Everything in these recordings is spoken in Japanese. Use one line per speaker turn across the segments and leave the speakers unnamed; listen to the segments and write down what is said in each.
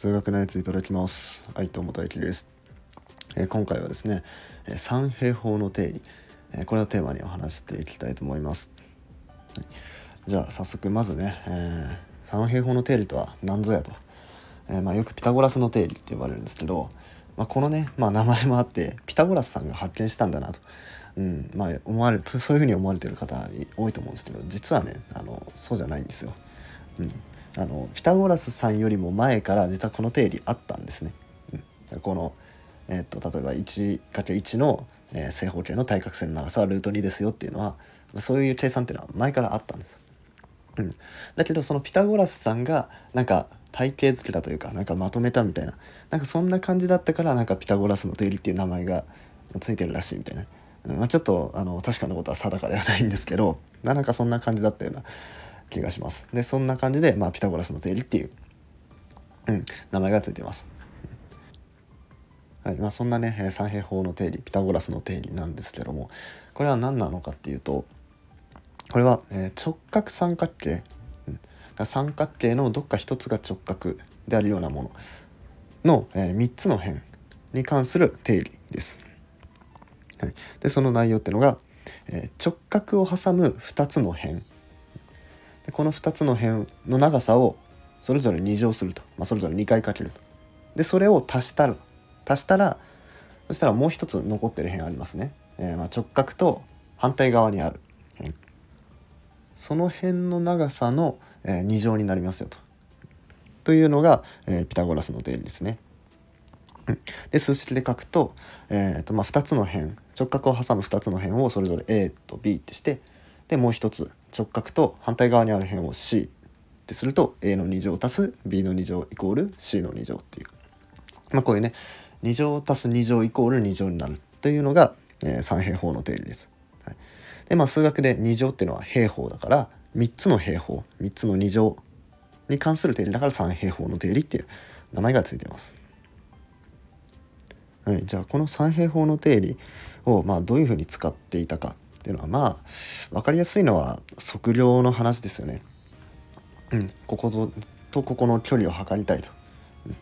数学のやついただきます。愛と元之です、えー、今回はですね、えー、三平方の定理、えー、これをテーマにお話していきたいと思います、はい、じゃあ早速まずね、え三平方の定理とは何ぞやと、えまあ、よくピタゴラスの定理って呼ばれるんですけど、まあ、このね、まあ、名前もあってピタゴラスさんが発見したんだなと。うんまあ、思われそういうふうに思われてる方多いと思うんですけど実はねあのそうじゃないんですよ。うん、あのピタゴラスさんよりも前から実はこの定理あったんですね。うん、この、えーと、例えば 1×1 の、えー、正方形の対角線の長さはルート2ですよっていうのはそういう計算っていうのは前からあったんです。うん、だけどそのピタゴラスさんがなんか体系づけたというかなんかまとめたみたいななんかそんな感じだったからなんかピタゴラスの定理っていう名前がついてるらしいみたいな、うんまあ、ちょっとあの確かなことは定かではないんですけどまなんかそんな感じだったような気がします。でそんな感じで、まあ、ピタゴラスの定理っていう、うん、名前が付いてます。はいまあ、そんなね三平方の定理ピタゴラスの定理なんですけどもこれは何なのかっていうとこれは、えー、直角三角形、うん、三角形のどっか一つが直角であるようなものの、えー、3つの辺に関する定理です。はい、でその内容っていうのが、えー、直角を挟む2つの辺でこの2つの辺の長さをそれぞれ2乗すると、まあ、それぞれ2回かけると。でそれを足したら足したらそしたらもう一つ残ってる辺ありますね、えー、まあ直角と反対側にある。辺その辺の長さの、えー、2乗になりますよと。というのが、えー、ピタゴラスの定理ですね。で数式で書くと,、えーとまあ、2つの辺直角を挟む2つの辺をそれぞれ A と B ってしてでもう一つ直角と反対側にある辺を C ってすると A の2乗足す B の2乗イコール C の2乗っていう、まあ、こういうね2乗足す2乗イコール2乗になるというのが、えー、三平方の定理です。はい、でまあ数学で2乗っていうのは平方だから3つの平方3つの2乗に関する定理だから三平方の定理っていう名前がついてます。はい、じゃあこの三平方の定理をまあどういうふうに使っていたかっていうのはまあ分かりやすいのは測量の話ですよね。うん、ここととここの距離を測りたいと。うん、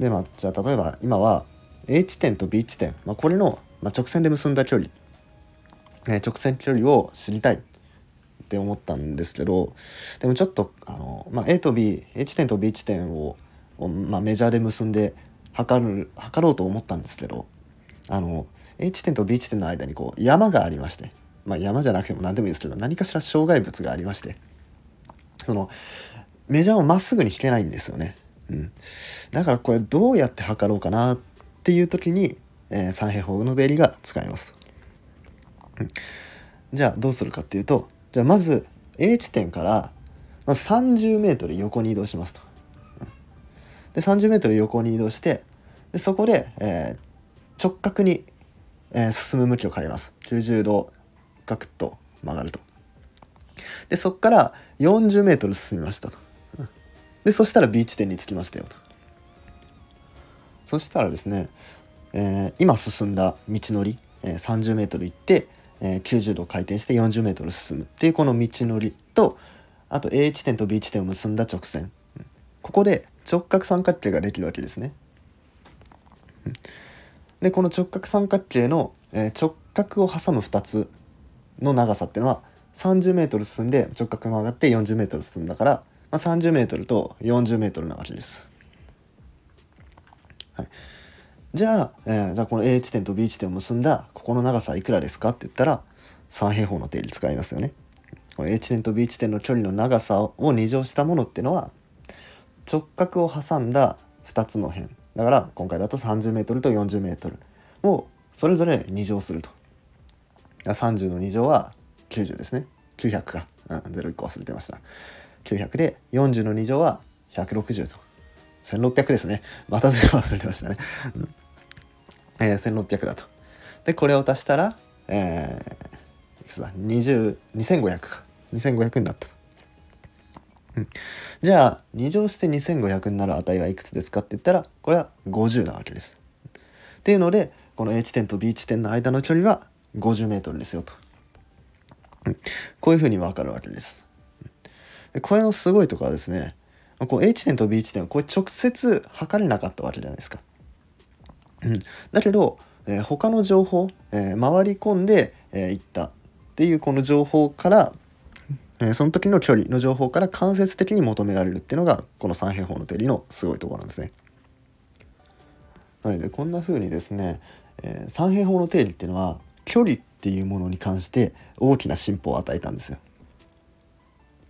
でまあじゃあ例えば今は A 地点と B 地点、まあ、これの、まあ、直線で結んだ距離、えー、直線距離を知りたい。って思ったんですけどでもちょっとあの、まあ、A と B A 地点と B 地点を、まあ、メジャーで結んで測る測ろうと思ったんですけどあの A 地点と B 地点の間にこう山がありまして、まあ、山じゃなくても何でもいいですけど何かしら障害物がありましてそのメジャーをまっすぐに引けないんですよね。うん、だからこれどうやって測ろうかなっていう時に、えー、三平方の定理が使えます。うん、じゃあどうするかっていうとじゃあまず A 地点からまず 30m 横に移動しますと。うん、で 30m 横に移動してでそこで、えー、直角にえー、進む向きを変えます。90度ガクッと曲がると。で、そこから40メートル進みましたと。で、そしたら B 地点に着きましたよと。そしたらですね、えー、今進んだ道のり、えー、30メートル行って、えー、90度回転して40メートル進むっていうこの道のりと、あと A 地点と B 地点を結んだ直線。ここで直角三角形ができるわけですね。でこの直角三角形の、え、直角を挟む2つの長さっていうのは 30m 進んで直角が上がって 40m 進んだから、まあ、30m と 40m なわけです。はい、じゃあ、えー、じゃこの A 地点と B 地点を結んだここの長さはいくらですかって言ったら三平方の定理使いますよね。この A 地点と B 地点の距離の長さを2乗したものっていうのは直角を挟んだ2つの辺だから今回だと 30m と 40m をそれぞれ2乗すると。30の2乗は90ですね。900か。うん、01個忘れてました。900で40の2乗は160と。1600ですね。また0忘れてましたね。うんえー、1600だと。で、これを足したら、えー、いくつだ ?20、2500か。2500になったと。うん、じゃあ2乗して2500になる値はいくつですかって言ったらこれは50なわけです。っていうのでこの A 地点と B 地点の間の距離は 50m ですよと、うん、こういうふうに分かるわけです。でこれのすごいところはですね、こう A 地点と B 地点はこれ直接測れなかったわけじゃないですか。うん、だけど、えー、他の情報、えー、回り込んでい、えー、ったっていうこの情報から、え、その時の距離の情報から間接的に求められるっていうのがこの三平方の定理のすごいところなんですね。はい、でこんな風にですね、えー、三平方の定理っていうのは距離っていうものに関して大きな進歩を与えたんですよ。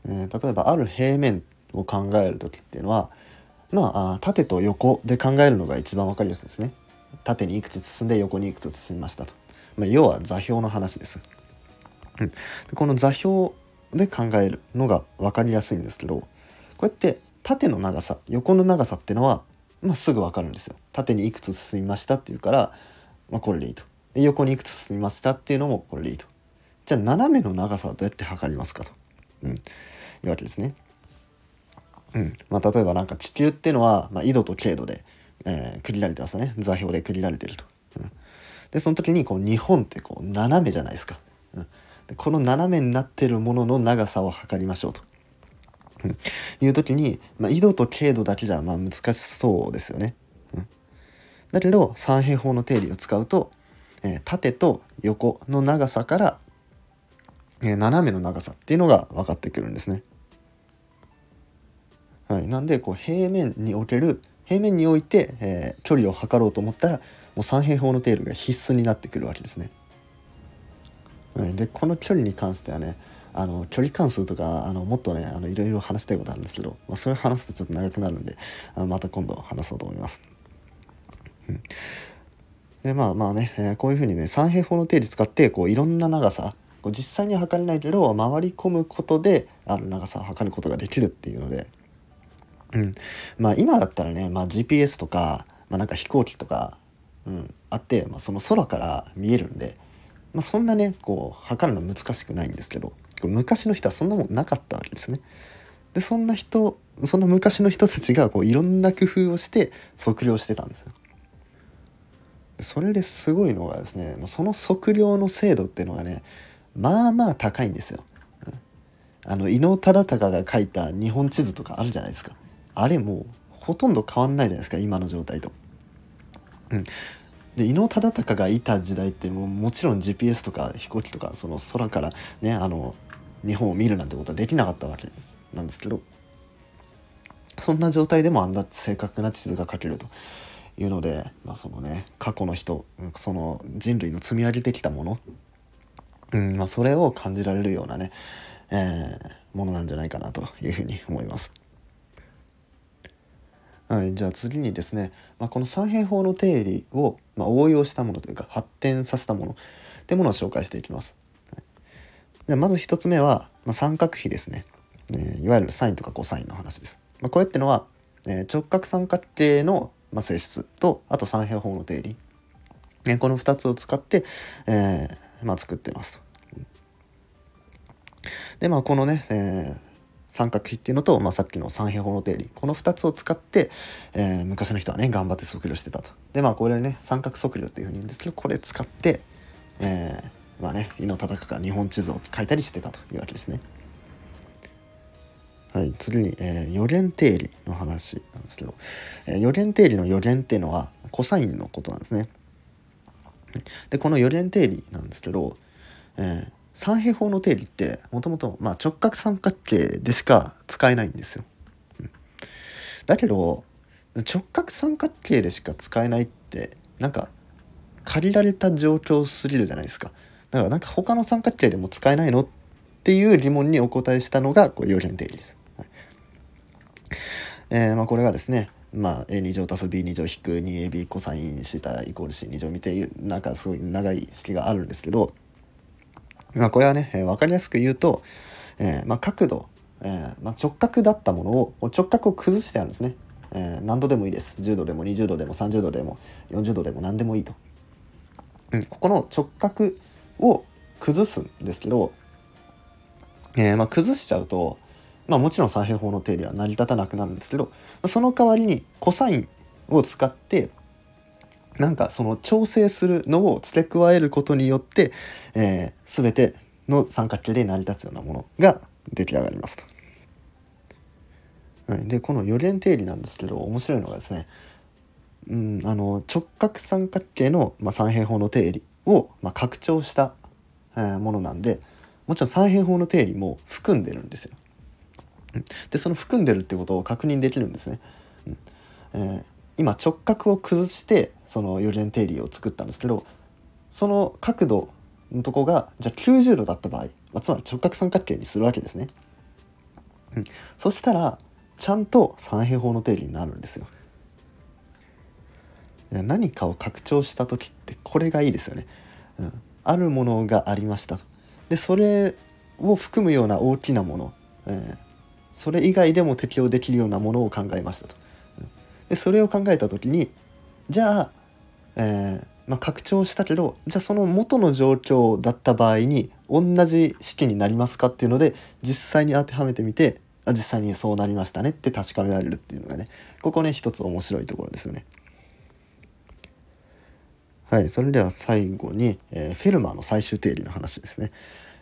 えー、例えばある平面を考える時っていうのはまあ縦と横で考えるのが一番分かりやすいですね。縦にいくつ進んで横にいくつ進みましたと。まあ、要は座標の話です。うん、この座標で考えるのが分かりやすいんですけどこうやって縦の長さ横の長さっていうのは、まあ、すぐ分かるんですよ。縦にいくつ進みましたっていうから、まあ、これでいいと。で横にいくつ進みましたっていうのもこれでいいと。じゃあ斜めの長さはどうやって測りますかと、うん、いうわけですね。うんまあ、例えばなんか地球っていうのは、まあ、緯度と経度で、えー、区切られてますよね座標で区切られてると。うん、でその時にこう日本ってこう斜めじゃないですか。この斜めになってるものの長さを測りましょうと。いう時に、まあ、緯度と経度だけじゃまあ難しそうですよね。うん、だけど三平方の定理を使うと、えー、縦と横の長さから、えー、斜めの長さっていうのが分かってくるんですね。はい、なんでこう平面における平面において、えー、距離を測ろうと思ったらもう三平方の定理が必須になってくるわけですね。でこの距離に関してはねあの距離関数とかあのもっとねあのいろいろ話したいことあるんですけど、まあ、それ話すとちょっと長くなるんであまた今度話そうと思います。でまあまあね、えー、こういうふうにね三平方の定理使ってこういろんな長さこう実際には測れないけど回り込むことである長さを測ることができるっていうので、うん、まあ今だったらね、まあ、GPS とか、まあ、なんか飛行機とか、うん、あって、まあ、その空から見えるんで。まあ、そんなねこう測るの難しくないんですけど昔の人はそんなもんなかったわけですね。でそんな人そんな昔の人たちがこういろんな工夫をして測量してたんですよ。それですごいのがですねその測量の精度っていうのがねまあまあ高いんですよ。あの伊能忠敬が書いた日本地図とかあるじゃないですか。あれもうほとんど変わんないじゃないですか今の状態と。うん、で伊能忠敬がいた時代ってもうもちろん GPS とか飛行機とかその空からねあの日本を見るなんてことはできなかったわけなんですけどそんな状態でもあんな正確な地図が描けるというので、まあ、そのね過去の人その人類の積み上げてきたもの、うんまあ、それを感じられるようなね、えー、ものなんじゃないかなというふうに思います。はい、じゃあ次にですね、まあ、この三平方の定理を、まあ、応用したものというか発展させたものってものを紹介していきます。でまず1つ目は、まあ、三角比ですね、えー、いわゆるサインとかコサインの話です。まあ、これってのは、えー、直角三角形の、ま、性質とあと三平方の定理、えー、この2つを使って、えま、作ってますと。でまあこのね、えー三角比っていうのと、まあ、さっきの三平方の定理この2つを使って、えー、昔の人はね頑張って測量してたと。でまあこれね三角測量っていうふうに言うんですけどこれ使って、えー、まあね伊能忠敬が日本地図を書いたりしてたというわけですね。はい、次に、えー、予言定理の話なんですけど、えー、予言定理の予言っていうのはコサインのことなんですね。でこの予言定理なんですけど、えー、三平方の定理ってもともと直角三角形でしか使えないんですよ。うん、だけど直角三角形でしか使えないってなんか借りられた状況すぎるじゃないですか。だからなんか他の三角形でも使えないのっていう疑問にお答えしたのがこう有限定理です。はい、えー、まあ、これがですねまあ、a2 乗足す b2 乗引く 2ab コサインシータイコール c2 乗見てなんかすごい長い式があるんですけどまあ、これはね、えー、分かりやすく言うと、えー、まあ、角度、えー、まあ、直角だったものを直角を崩してあるんですね、え何度でもいいです。10度でも20度でも30度でも40度でも何でもいいと、うん、ここの直角を崩すんですけど、えまあ、崩しちゃうと、まあ、もちろん三平方の定理は成り立たなくなるんですけどその代わりにコサインを使ってなんかその調整するのを付け加えることによって、えー、全ての三角形で成り立つようなものが出来上がりますと。はい、でこの4連定理なんですけど面白いのがですね、うん、あの直角三角形の、まあ、三平方の定理を、まあ、拡張した、えー、ものなんでもちろん三平方の定理も含んでるんですよ。でその含んでるってことを確認できるんですね。うんえー、今直角を崩してその4連定理を作ったんですけどその角度のとこがじゃあ90度だった場合、まあ、つまり直角三角形にするわけですね。うん、そしたらちゃんと三平方の定理になるんですよ。何かを拡張した時ってこれがいいですよね。うん、あるものがありましたでそれを含むような大きなもの、えー、それ以外でも適用できるようなものを考えましたと。でそれを考えた時にじゃあ、えー、まあ、拡張したけどじゃあその元の状況だった場合に同じ式になりますかっていうので実際に当てはめてみてあ実際にそうなりましたねって確かめられるっていうのがねここね一つ面白いところですよね。はい、それでは最後に、えー、フェルマーの最終定理の話ですね。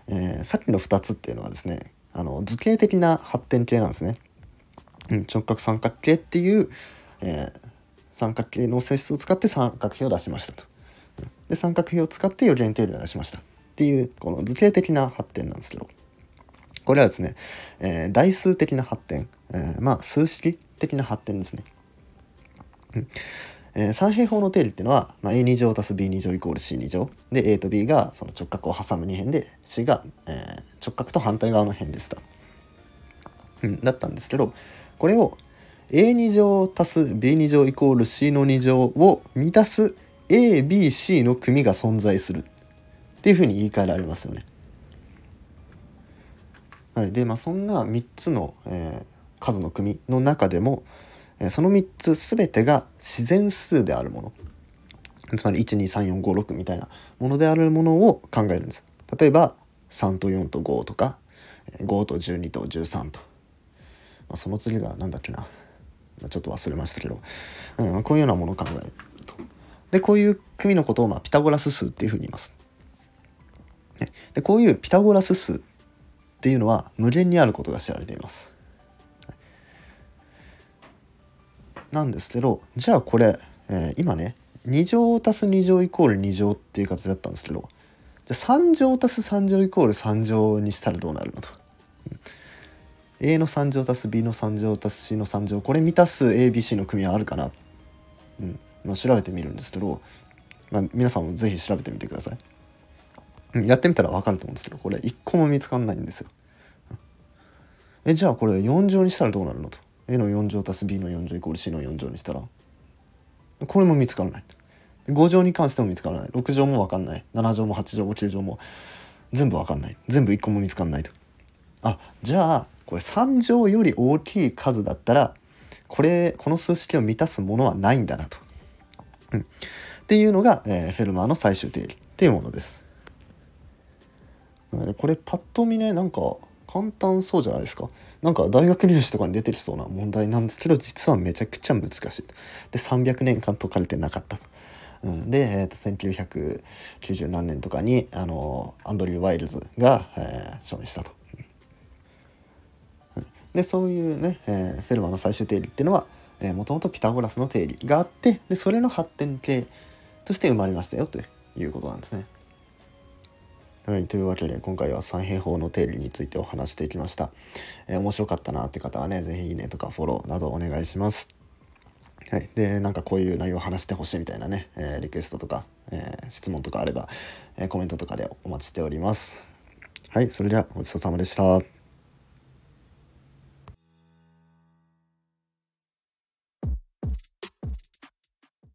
えー、さっきの2つっていうのはですねあの図形的な発展系なんですね。うん、直角三角形っていう、えー、三角形の性質を使って三角形を出しましたと。で三角形を使って4連定理を出しましたっていうこの図形的な発展なんですけど。これはですね、えー、代数的な発展、えー、まあ数式的な発展ですね。うん。えー、三平方の定理っていうのは、まあ、a2 乗足す b2 乗イコール c2 乗。で a と b がその直角を挟む2辺で c が、えー、直角と反対側の辺でした、うん、だったんですけどこれを a2 乗足す b2 乗イコール c の2乗を満たす ABC の組が存在する。っていうふうに言い換えられますよね。はい、でまあそんな3つの、えー、数の組の中でも、えー、その3つ全てが自然数であるもの。つまり123456みたいなものであるものを考えるんです。例えば3と4と5とか5と12と13と、まあ、その次が何だっけな。ちょっと忘れましたけど、うん、こういうようなものを考えると。でこういう組のことを、まあ、ピタゴラス数っていうふうに言います。でこういうピタゴラス数っていうのは無限にあることが知られています。なんですけどじゃあこれ、えー、今ね2乗足す2乗イコール2乗っていう形だったんですけどじゃあ3乗足す3乗イコール3乗にしたらどうなるのと。A の3乗足す B の3乗足す C の3乗これ満たす ABC の組はあるかな、うん。まあ、調べてみるんですけど、まあ、皆さんも是非調べてみてください。うんやってみたら分かると思うんですけどこれ1個も見つかんないんですよ。えじゃあこれ4乗にしたらどうなるのと。A の4乗足す B の4乗イコール C の4乗にしたら。これも見つからない。5乗に関しても見つからない。6乗も分かんない。7乗も8乗も9乗も全部分かんない。全部1個も見つかんないと。あじゃあこれ3乗より大きい数だったらこれこの数式を満たすものはないんだなと、うん、っていうのが、えー、フェルマーの最終定理っていうものです。これパッと見ねなんか簡単そうじゃないですか。なんか大学入試とかに出てきそうな問題なんですけど実はめちゃくちゃ難しいで300年間解かれてなかったうん、で、えー、と1990何年とかにあのアンドリュー・ワイルズが、えー、証明したと。でそういうね、えー、フェルマの最終定理っていうのはもともとピタゴラスの定理があってでそれの発展系として生まれましたよということなんですね。はい、というわけで今回は三平方の定理についてお話していきました。えー、面白かったなって方はね、是非いいねとかフォローなどお願いします。はい、でなんかこういう内容を話してほしいみたいなね、えー、リクエストとか、えー、質問とかあれば、えコメントとかでお待ちしております。はい、それではごちそうさまでした。